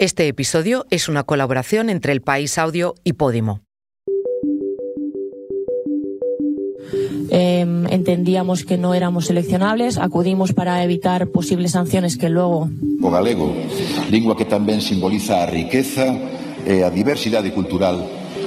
Este episodio es una colaboración entre El País Audio y Podimo. Em, entendíamos que no éramos seleccionables, acudimos para evitar posibles sanciones que luego... O galego, lingua que también simboliza a riqueza e a diversidade cultural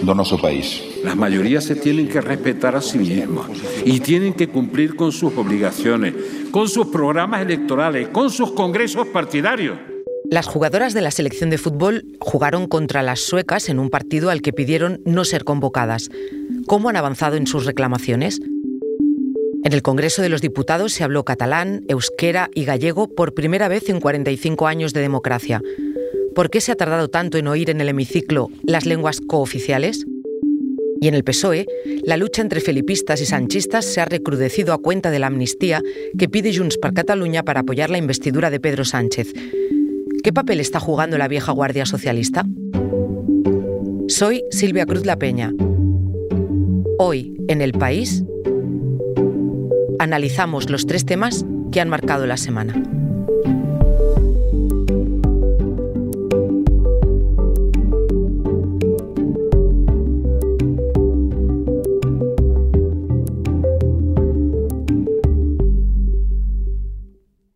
do noso país. Las mayorías se tienen que respetar a sí mismas y tienen que cumplir con sus obligaciones, con sus programas electorales, con sus congresos partidarios. Las jugadoras de la selección de fútbol jugaron contra las suecas en un partido al que pidieron no ser convocadas. ¿Cómo han avanzado en sus reclamaciones? En el Congreso de los Diputados se habló catalán, euskera y gallego por primera vez en 45 años de democracia. ¿Por qué se ha tardado tanto en oír en el hemiciclo las lenguas cooficiales? Y en el PSOE, la lucha entre felipistas y sanchistas se ha recrudecido a cuenta de la amnistía que pide Junts per Catalunya para apoyar la investidura de Pedro Sánchez. ¿Qué papel está jugando la vieja Guardia Socialista? Soy Silvia Cruz La Peña. Hoy, en El País, analizamos los tres temas que han marcado la semana.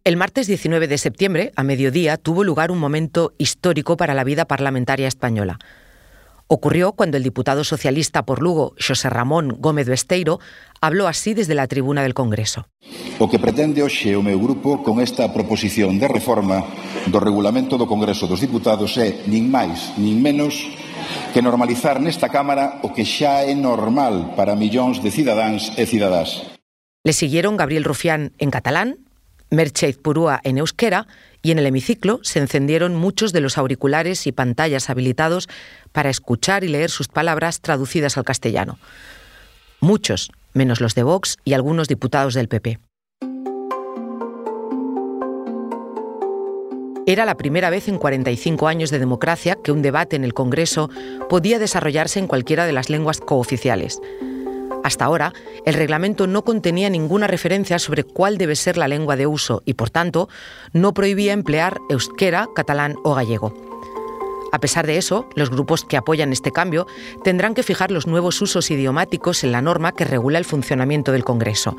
El martes 19 de septiembre, a mediodía, tuvo lugar un momento histórico para la vida parlamentaria española. Ocurrió cuando el diputado socialista por Lugo, Xosé Ramón Gómez Besteiro, habló así desde la tribuna del Congreso. O que pretende hoxe o meu grupo con esta proposición de reforma do regulamento do Congreso dos Diputados é, nin máis, nin menos, que normalizar nesta Cámara o que xa é normal para millóns de cidadáns e cidadás. Le siguieron Gabriel Rufián en catalán, Merchez Purúa en euskera y en el hemiciclo se encendieron muchos de los auriculares y pantallas habilitados para escuchar y leer sus palabras traducidas al castellano. Muchos, menos los de Vox y algunos diputados del PP. Era la primera vez en 45 años de democracia que un debate en el Congreso podía desarrollarse en cualquiera de las lenguas cooficiales. Hasta ahora, el reglamento no contenía ninguna referencia sobre cuál debe ser la lengua de uso y, por tanto, no prohibía emplear euskera, catalán o gallego. A pesar de eso, los grupos que apoyan este cambio tendrán que fijar los nuevos usos idiomáticos en la norma que regula el funcionamiento del Congreso.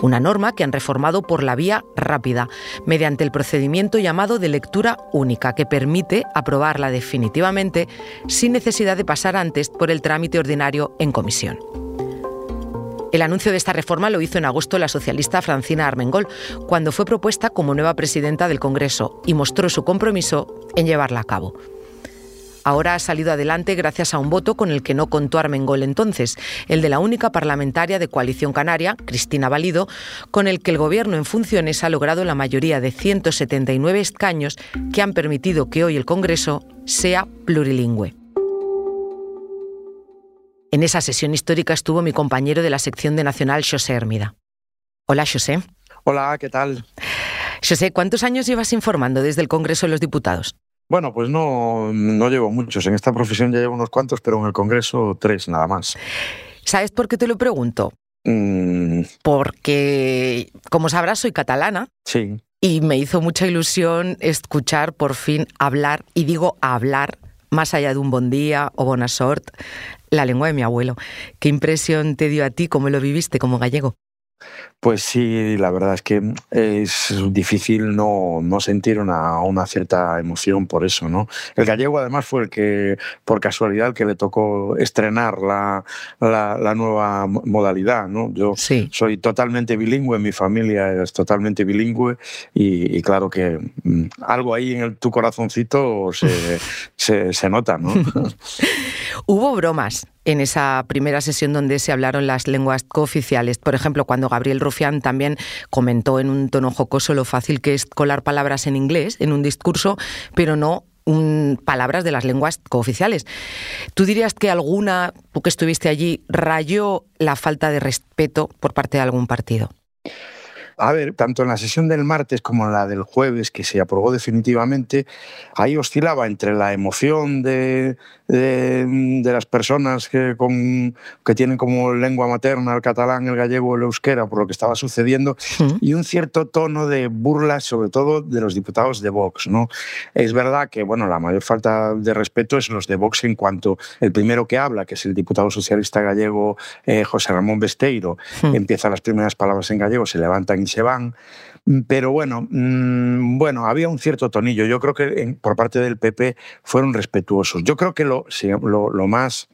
Una norma que han reformado por la vía rápida, mediante el procedimiento llamado de lectura única, que permite aprobarla definitivamente sin necesidad de pasar antes por el trámite ordinario en comisión. El anuncio de esta reforma lo hizo en agosto la socialista Francina Armengol, cuando fue propuesta como nueva presidenta del Congreso y mostró su compromiso en llevarla a cabo. Ahora ha salido adelante gracias a un voto con el que no contó Armengol entonces, el de la única parlamentaria de Coalición Canaria, Cristina Valido, con el que el Gobierno en funciones ha logrado la mayoría de 179 escaños que han permitido que hoy el Congreso sea plurilingüe. En esa sesión histórica estuvo mi compañero de la sección de Nacional, José Hermida. Hola, José. Hola, ¿qué tal? José, ¿cuántos años llevas informando desde el Congreso de los Diputados? Bueno, pues no, no llevo muchos. En esta profesión ya llevo unos cuantos, pero en el Congreso tres nada más. ¿Sabes por qué te lo pregunto? Mm. Porque, como sabrás, soy catalana. Sí. Y me hizo mucha ilusión escuchar por fin hablar, y digo hablar, más allá de un buen día o buena sort, la lengua de mi abuelo. ¿Qué impresión te dio a ti? ¿Cómo lo viviste como gallego? Pues sí, la verdad es que es difícil no, no sentir una, una, cierta emoción por eso, ¿no? El gallego además fue el que, por casualidad, el que le tocó estrenar la, la, la nueva modalidad, ¿no? Yo sí. soy totalmente bilingüe, mi familia es totalmente bilingüe y, y claro que mm, algo ahí en el, tu corazoncito se, se, se nota, ¿no? Hubo bromas en esa primera sesión donde se hablaron las lenguas cooficiales. Por ejemplo, cuando Gabriel Rufián también comentó en un tono jocoso lo fácil que es colar palabras en inglés en un discurso, pero no un, palabras de las lenguas cooficiales. ¿Tú dirías que alguna, tú que estuviste allí, rayó la falta de respeto por parte de algún partido? A ver, tanto en la sesión del martes como en la del jueves, que se aprobó definitivamente, ahí oscilaba entre la emoción de, de, las personas que, con, que tienen como lengua materna el catalán, el gallego, el euskera, por lo que estaba sucediendo, y un cierto tono de burla, sobre todo de los diputados de Vox. ¿no? Es verdad que bueno, la mayor falta de respeto es los de Vox en cuanto el primero que habla, que es el diputado socialista gallego eh, José Ramón Besteiro, empieza las primeras palabras en gallego, se levantan y se van. Pero bueno, mm, bueno, había un cierto tonillo. Yo creo que por parte del PP fueron respetuosos. Yo creo que lo, lo, más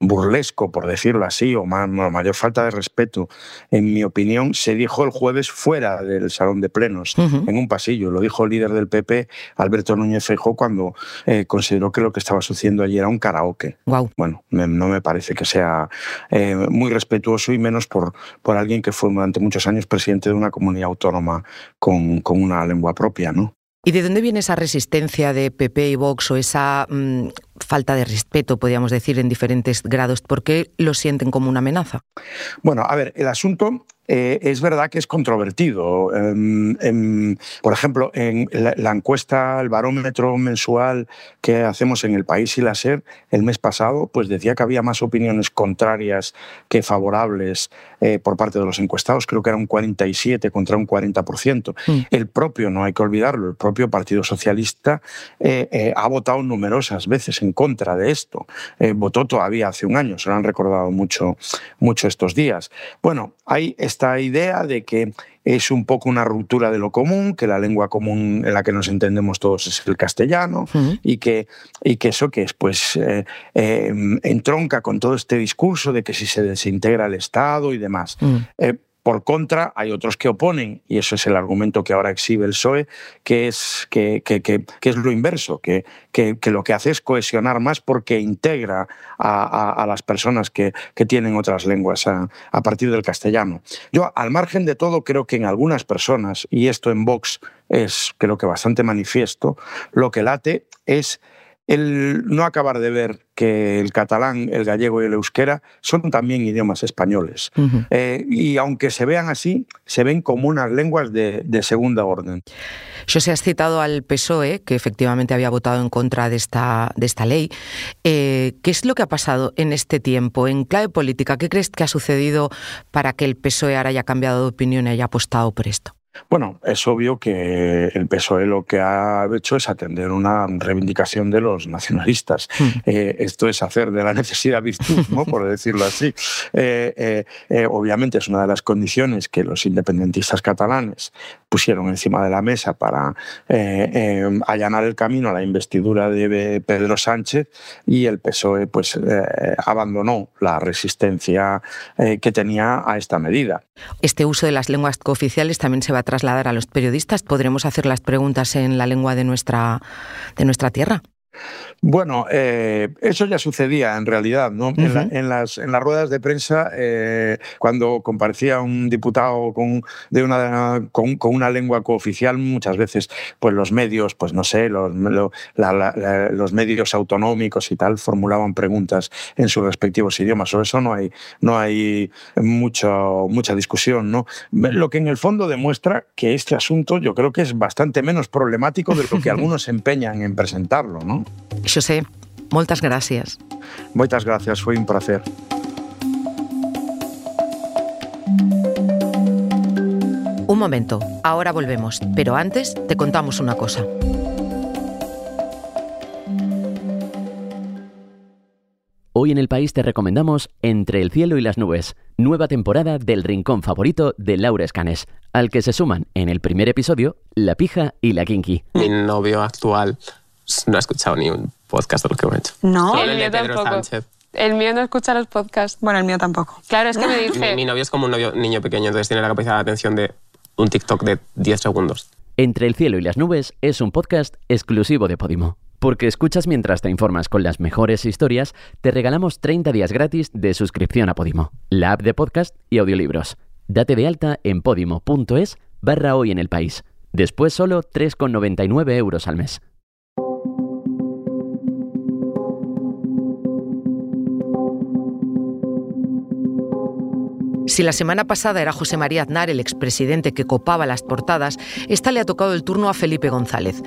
burlesco, por decirlo así, o más, la mayor falta de respeto, en mi opinión, se dijo el jueves fuera del salón de plenos, en un pasillo. Lo dijo el líder del PP, Alberto Núñez Feijóo, cuando eh, consideró que lo que estaba sucediendo allí era un karaoke. Bueno, no me parece que sea eh, muy respetuoso y menos por, por alguien que fue durante muchos años presidente de una comunidad autónoma con, una lengua propia, ¿no? ¿Y de dónde viene esa resistencia de PP y Vox o esa mm, falta de respeto, podríamos decir, en diferentes grados? ¿Por qué lo sienten como una amenaza? Bueno, a ver, el asunto eh, es verdad que es controvertido. Em, por ejemplo, en la, encuesta, el barómetro mensual que hacemos en el País y la SER el mes pasado, pues decía que había más opiniones contrarias que favorables eh, por parte de los encuestados. Creo que era un 47 contra un 40%. Mm. El propio, no hay que olvidarlo, el propio Partido Socialista eh, ha votado numerosas veces en contra de esto. votó todavía hace un año, se lo han recordado mucho, mucho estos días. Bueno, hay esta idea de que es un poco una ruptura de lo común, que la lengua común en la que nos entendemos todos es el castellano y, que, y que eso que es, pues eh, eh, entronca con todo este discurso de que si se desintegra el Estado y demás. Mm. Eh, por contra, hay otros que oponen, y eso es el argumento que ahora exhibe el PSOE, que es, que, es lo inverso, que, lo que hace es cohesionar más porque integra a, las personas que, tienen otras lenguas a, a, partir del castellano. Yo, al margen de todo, creo que en algunas personas, y esto en Vox es creo que bastante manifiesto, lo que late es el no acabar de ver que el catalán, el gallego y el euskera son también idiomas españoles. Eh, y aunque se vean así, se ven como unas lenguas de, segunda orden. se has citado al PSOE, que efectivamente había votado en contra de esta, de esta ley. Eh, ¿Qué es lo que ha pasado en este tiempo? En clave política, ¿qué crees que ha sucedido para que el PSOE ahora haya cambiado de opinión y haya apostado por esto? Bueno, es obvio que el PSOE lo que ha hecho es atender una reivindicación de los nacionalistas. Hmm. Eh, esto es hacer de la necesidad virtud, ¿no? por decirlo así. Eh, eh, obviamente es una de las condiciones que los independentistas catalanes pusieron encima de la mesa para allanar el camino a la investidura de Pedro Sánchez y el PSOE pues, abandonó la resistencia que tenía a esta medida. Este uso de las lenguas cooficiales también se va a trasladar a los periodistas. ¿Podremos hacer las preguntas en la lengua de nuestra, de nuestra tierra? Bueno, eh, eso ya sucedía en realidad, ¿no? en, las, en las ruedas de prensa, eh, cuando comparecía un diputado con, de una, con, una lengua cooficial, muchas veces pues los medios, pues no sé, los, los medios autonómicos y tal formulaban preguntas en sus respectivos idiomas. Sobre eso no hay, no hay mucho, mucha discusión, ¿no? Lo que en el fondo demuestra que este asunto yo creo que es bastante menos problemático de lo que algunos se empeñan en presentarlo, ¿no? José, muchas gracias. Muchas gracias, fue un placer. Un momento, ahora volvemos, pero antes te contamos una cosa. Hoy en el país te recomendamos Entre el cielo y las nubes, nueva temporada del rincón favorito de Laura Escanes, al que se suman en el primer episodio La Pija y la Kinky. Mi novio actual no ha escuchado ni un podcast de lo que hemos hecho. No, el, mío tampoco. El mío no escucha los podcasts. Bueno, el mío tampoco. Claro, es que me dice... Mi, novio es como un novio, niño pequeño, entonces tiene la capacidad de atención de un TikTok de 10 segundos. Entre el cielo y las nubes es un podcast exclusivo de Podimo. Porque escuchas mientras te informas con las mejores historias, te regalamos 30 días gratis de suscripción a Podimo, la app de podcast y audiolibros. Date de alta en podimo.es barra hoy en el país. Después solo 3,99 euros al mes. Si la semana pasada era José María Aznar el expresidente que copaba las portadas, esta le ha tocado el turno a Felipe González.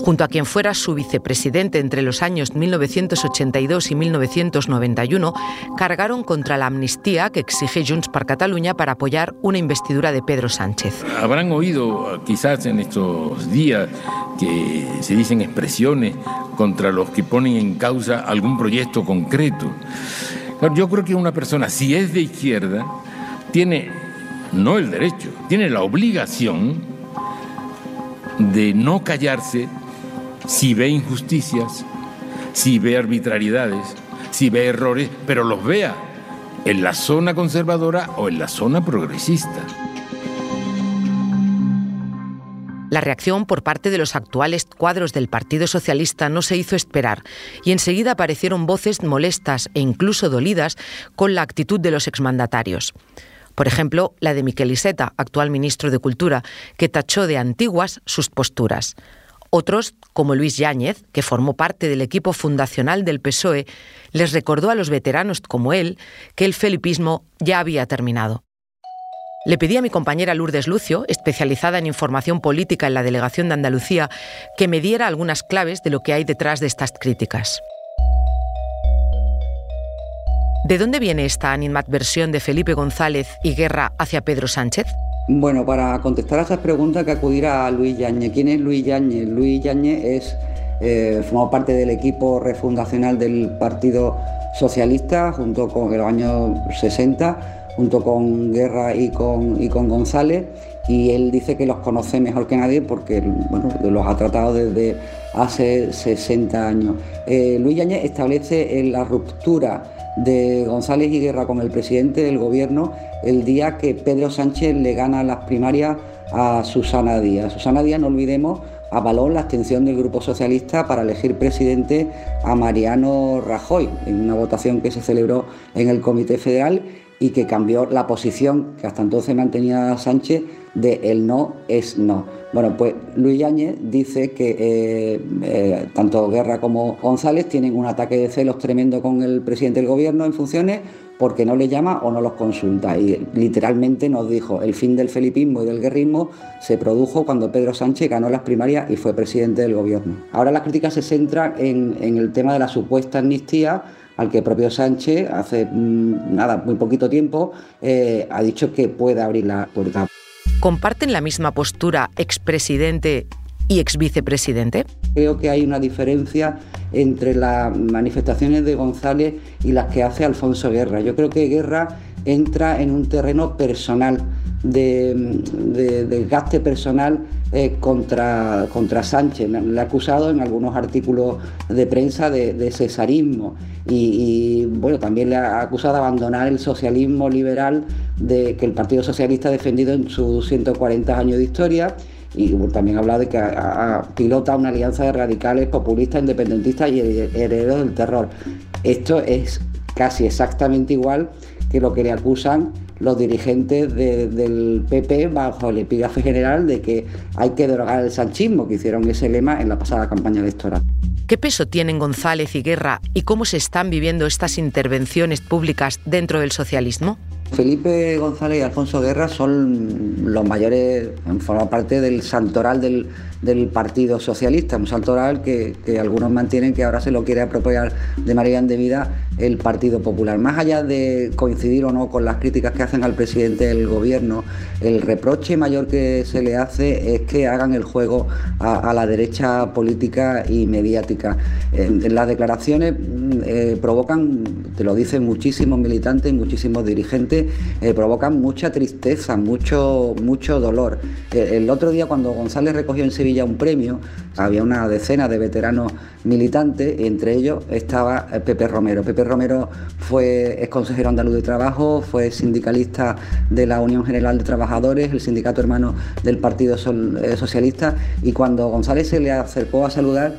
Junto a quien fuera su vicepresidente entre los años 1982 y 1991, cargaron contra la amnistía que exige Junts per Cataluña para apoyar una investidura de Pedro Sánchez. Habrán oído quizás en estos días que se dicen expresiones contra los que ponen en causa algún proyecto concreto. Yo creo que una persona, si es de izquierda, tiene no el derecho, tiene la obligación de no callarse si ve injusticias, si ve arbitrariedades, si ve errores, pero los vea en la zona conservadora o en la zona progresista. La reacción por parte de los actuales cuadros del Partido Socialista no se hizo esperar y enseguida aparecieron voces molestas e incluso dolidas con la actitud de los exmandatarios. Por ejemplo, la de Miquel Iseta, actual ministro de Cultura, que tachó de antiguas sus posturas. Otros, como Luis Yáñez, que formó parte del equipo fundacional del PSOE, les recordó a los veteranos como él que el felipismo ya había terminado. Le pedí a mi compañera Lourdes Lucio, especializada en información política en la Delegación de Andalucía, que me diera algunas claves de lo que hay detrás de estas críticas. ¿De dónde viene esta animadversión de Felipe González y Guerra hacia Pedro Sánchez? Bueno, para contestar a esas preguntas que acudirá a Luis Yañez. ¿Quién es Luis Yañez? Luis Yañez es, eh, formó parte del equipo refundacional del Partido Socialista junto con en los años 60 junto con Guerra y con, y con González, y él dice que los conoce mejor que nadie porque bueno, los ha tratado desde hace 60 años. Eh, Luis Yañez establece la ruptura de González y con el presidente del gobierno el día que Pedro Sánchez le gana las primarias a Susana Díaz. Susana Díaz, no olvidemos, avaló la abstención del Grupo Socialista para elegir presidente a Mariano Rajoy en una votación que se celebró en el Comité Federal y que cambió la posición que hasta entonces mantenía Sánchez de el no es no. Bueno, pues Luis Yáñez dice que eh, eh, tanto Guerra como González tienen un ataque de celos tremendo con el presidente del gobierno en funciones porque no le llama o no los consulta. Y literalmente nos dijo, el fin del felipismo y del guerrismo se produjo cuando Pedro Sánchez ganó las primarias y fue presidente del gobierno. Ahora la crítica se centra en, el tema de la supuesta amnistía al que propio Sánchez hace mm, nada, muy poquito tiempo, eh, ha dicho que puede abrir la puerta. ¿Comparten la misma postura expresidente y exvicepresidente? Creo que hay una diferencia entre las manifestaciones de González y las que hace Alfonso Guerra. Yo creo que Guerra entra en un terreno personal de, desgaste personal eh, contra, contra Sánchez. Le ha acusado en algunos artículos de prensa de, cesarismo y, bueno, también le ha acusado de abandonar el socialismo liberal de, que el Partido Socialista ha defendido en sus 140 años de historia y también ha hablado de que pilota una alianza de radicales populistas, independentistas y herederos del terror. Esto es casi exactamente igual que lo que le acusan los dirigentes del PP bajo el epígrafe general de que hay que derogar el sanchismo, que hicieron ese lema en la pasada campaña electoral. ¿Qué peso tienen González y Guerra y cómo se están viviendo estas intervenciones públicas dentro del socialismo? Felipe González y Alfonso Guerra son los mayores, forman parte del santoral del, Partido Socialista, un santoral que, algunos mantienen que ahora se lo quiere apropiar de manera indebida el Partido Popular. Más allá de coincidir o no con las críticas que hacen al presidente del gobierno, el reproche mayor que se le hace es que hagan el juego a, la derecha política y mediática. En, las declaraciones mm, eh, provocan, te lo dicen muchísimos militantes, muchísimos dirigentes, eh, provocan mucha tristeza, mucho, mucho dolor. Eh, el otro día cuando González recogió en Sevilla un premio, había una decena de veteranos militantes, entre ellos estaba eh, Pepe Romero. Pepe Romero fue, es consejero andaluz de trabajo, fue sindicalista de la Unión General de Trabajadores, el sindicato hermano del Partido Socialista, y cuando González se le acercó a saludar,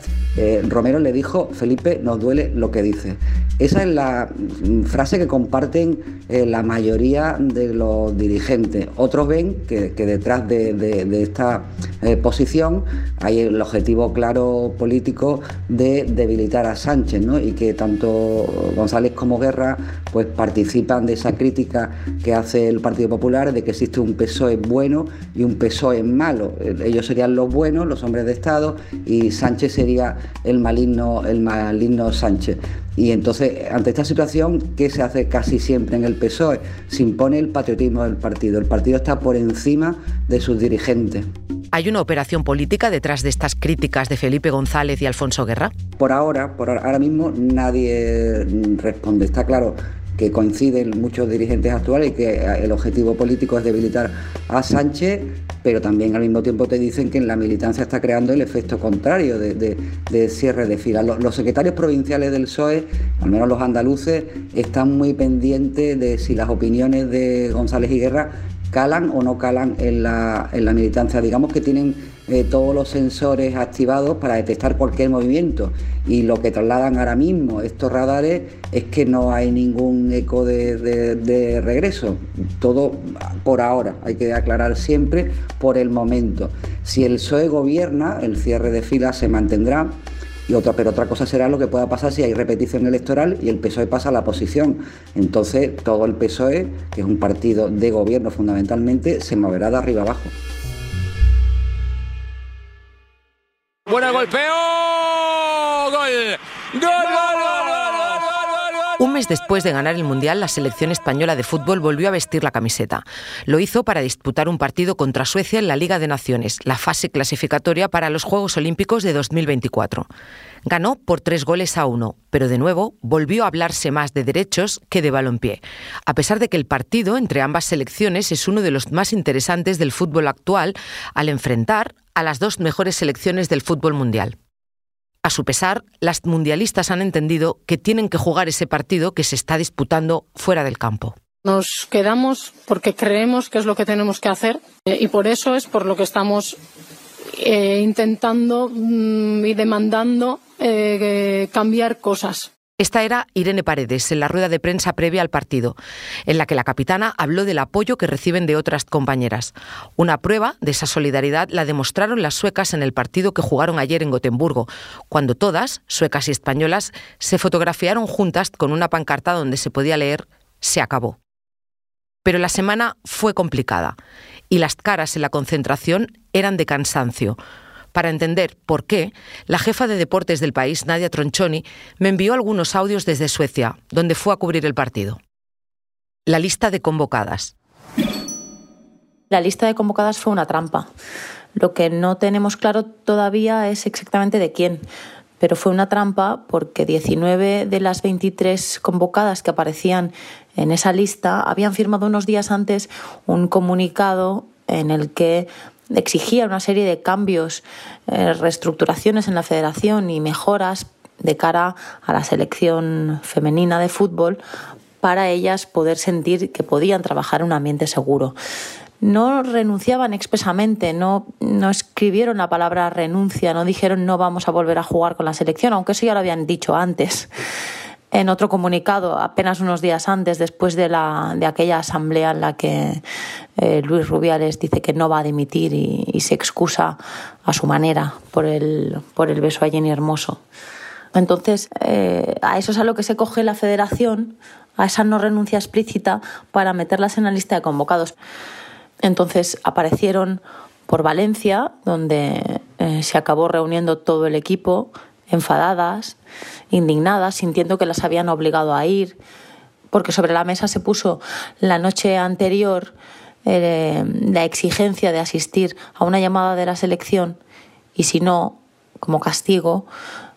Romero le dijo, Felipe, nos duele lo que dice. Esa es la mm, frase que comparten eh, la mayoría de los dirigentes. Otros ven que, detrás de, esta eh, posición hay el objetivo claro político de debilitar a Sánchez ¿no? y que tanto González como Guerra pues, participan de esa crítica que hace el Partido Popular de que existe un PSOE bueno y un PSOE malo. Ellos serían los buenos, los hombres de Estado, y Sánchez sería el maligno, el maligno Sánchez. Y entonces, ante esta situación, ¿qué se hace casi siempre en el PSOE? Se impone el patriotismo del partido. El partido está por encima de sus dirigentes. ¿Hay una operación política detrás de estas críticas de Felipe González y Alfonso Guerra? Por ahora, por ahora mismo nadie responde. Está claro que coinciden muchos dirigentes actuales y que el objetivo político es debilitar a Sánchez, pero también al mismo tiempo te dicen que en la militancia está creando el efecto contrario de, cierre de filas. Los, secretarios provinciales del PSOE, al menos los andaluces, están muy pendientes de si las opiniones de González y Guerra calan o no calan en la, en la militancia. Digamos que tienen eh, todos los sensores activados para detectar cualquier movimiento y lo que trasladan ahora mismo estos radares es que no hay ningún eco de, de regreso. Todo por ahora, hay que aclarar siempre por el momento. Si el PSOE gobierna, el cierre de filas se mantendrá y otra, pero otra cosa será lo que pueda pasar si hay repetición electoral y el PSOE pasa a la oposición. Entonces todo el PSOE, que es un partido de gobierno fundamentalmente, se moverá de arriba abajo. Buena golpeo. Gol. Gol, gol, un mes después de ganar el Mundial, la selección española de fútbol volvió a vestir la camiseta. Lo hizo para disputar un partido contra Suecia en la Liga de Naciones, la fase clasificatoria para los Juegos Olímpicos de 2024. Ganó por tres goles a uno, pero de nuevo volvió a hablarse más de derechos que de balompié, a pesar de que el partido entre ambas selecciones es uno de los más interesantes del fútbol actual al enfrentar a las dos mejores selecciones del fútbol mundial. A su pesar, las mundialistas han entendido que tienen que jugar ese partido que se está disputando fuera del campo. Nos quedamos porque creemos que es lo que tenemos que hacer eh, y por eso es por lo que estamos eh, intentando mm, y demandando eh, cambiar cosas. Esta era Irene Paredes en la rueda de prensa previa al partido, en la que la capitana habló del apoyo que reciben de otras compañeras. Una prueba de esa solidaridad la demostraron las suecas en el partido que jugaron ayer en Gotemburgo, cuando todas, suecas y españolas, se fotografiaron juntas con una pancarta donde se podía leer Se acabó. Pero la semana fue complicada y las caras en la concentración eran de cansancio para entender por qué, la jefa de deportes del país, Nadia Tronchoni, me envió algunos audios desde Suecia, donde fue a cubrir el partido. La lista de convocadas. La lista de convocadas fue una trampa. Lo que no tenemos claro todavía es exactamente de quién, pero fue una trampa porque 19 de las 23 convocadas que aparecían en esa lista habían firmado unos días antes un comunicado en el que exigía una serie de cambios, eh, reestructuraciones en la federación y mejoras de cara a la selección femenina de fútbol para ellas poder sentir que podían trabajar en un ambiente seguro. No renunciaban expresamente, no, no escribieron la palabra renuncia, no dijeron no vamos a volver a jugar con la selección, aunque eso ya lo habían dicho antes en otro comunicado, apenas unos días antes, después de, la, de aquella asamblea en la que eh, Luis Rubiales dice que no va a dimitir y, se excusa a su manera por el, por el beso a Jenny Hermoso. Entonces, eh, a eso es a lo que se coge la federación, a esa no renuncia explícita, para meterlas en la lista de convocados. Entonces aparecieron por Valencia, donde eh, se acabó reuniendo todo el equipo, enfadadas, indignadas, sintiendo que las habían obligado a ir, porque sobre la mesa se puso la noche anterior eh, la exigencia de asistir a una llamada de la selección y si no, como castigo,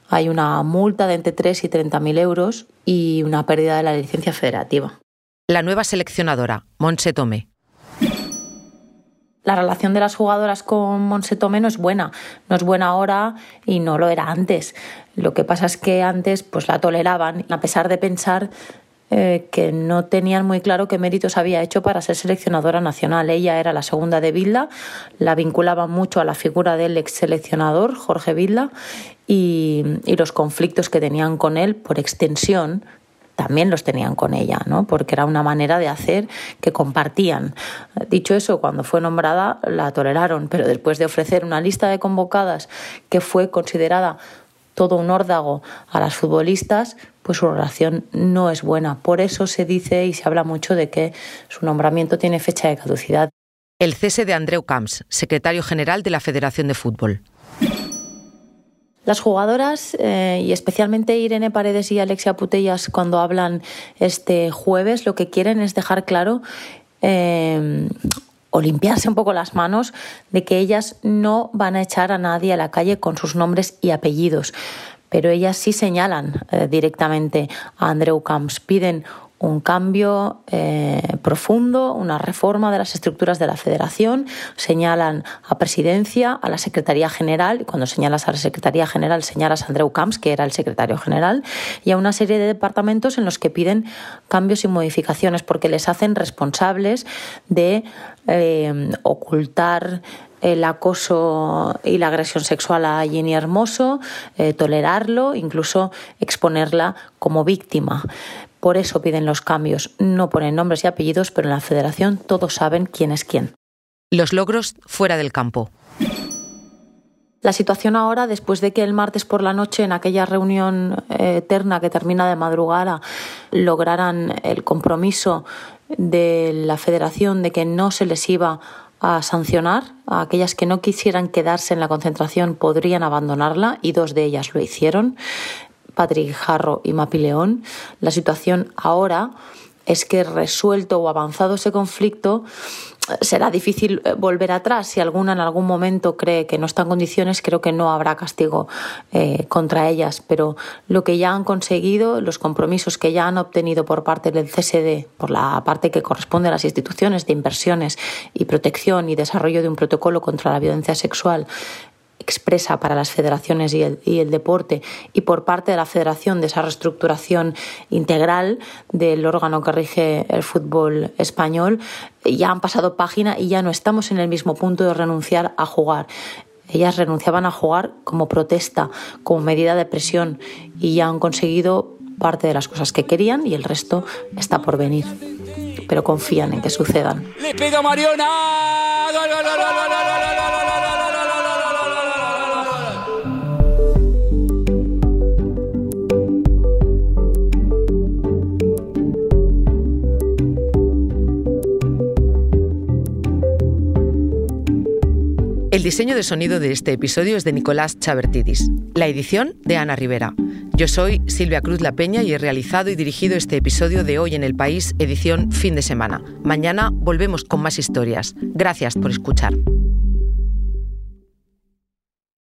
hay una multa de entre 3 y 30 mil euros y una pérdida de la licencia federativa. La nueva seleccionadora, Montse Tomé la relación de las jugadoras con Monse Tomé no es buena. No es buena ahora y no lo era antes. Lo que pasa es que antes pues la toleraban, a pesar de pensar eh, que no tenían muy claro qué méritos había hecho para ser seleccionadora nacional. Ella era la segunda de Vilda, la vinculaban mucho a la figura del ex seleccionador, Jorge Vilda, y, y los conflictos que tenían con él, por extensión, también los tenían con ella, ¿no? porque era una manera de hacer que compartían. Dicho eso, cuando fue nombrada la toleraron, pero después de ofrecer una lista de convocadas que fue considerada todo un órdago a las futbolistas, pues su relación no es buena. Por eso se dice y se habla mucho de que su nombramiento tiene fecha de caducidad. El cese de Andreu Camps, secretario general de la Federación de Fútbol. Las jugadoras, eh, y especialmente Irene Paredes y Alexia Putellas, cuando hablan este jueves, lo que quieren es dejar claro eh, o limpiarse un poco las manos de que ellas no van a echar a nadie a la calle con sus nombres y apellidos. Pero ellas sí señalan eh, directamente a Andreu Camps, piden un cambio eh, profundo, una reforma de las estructuras de la federación, señalan a presidencia, a la Secretaría General, cuando señalas a la Secretaría General señalas a Andreu Camps, que era el secretario general, y a una serie de departamentos en los que piden cambios y modificaciones porque les hacen responsables de eh, ocultar el acoso y la agresión sexual a Jenny Hermoso, eh, tolerarlo, incluso exponerla como víctima. Por eso piden los cambios. No ponen nombres y apellidos, pero en la federación todos saben quién es quién. Los logros fuera del campo. La situación ahora, después de que el martes por la noche, en aquella reunión eh, eterna que termina de madrugada, lograran el compromiso de la federación de que no se les iba a sancionar a aquellas que no quisieran quedarse en la concentración podrían abandonarla y dos de ellas lo hicieron. Patrick Jarro y Mapi León. La situación ahora es que resuelto o avanzado ese conflicto será difícil eh, volver atrás. Si alguna en algún momento cree que no está en condiciones, creo que no habrá castigo eh, contra ellas. Pero lo que ya han conseguido, los compromisos que ya han obtenido por parte del CSD, por la parte que corresponde a las instituciones de inversiones y protección y desarrollo de un protocolo contra la violencia sexual, expresa para las federaciones y el, deporte y por parte de la federación de esa reestructuración integral del órgano que rige el fútbol español, ya han pasado página y ya no estamos en el mismo punto de renunciar a jugar. Ellas renunciaban a jugar como protesta, como medida de presión y ya han conseguido parte de las cosas que querían y el resto está por venir. Pero confían en que sucedan. ¡Le pega Mariona! El diseño de sonido de este episodio es de Nicolás Chavertidis. La edición de Ana Rivera. Yo soy Silvia Cruz La Peña y he realizado y dirigido este episodio de Hoy en el País, edición fin de semana. Mañana volvemos con más historias. Gracias por escuchar.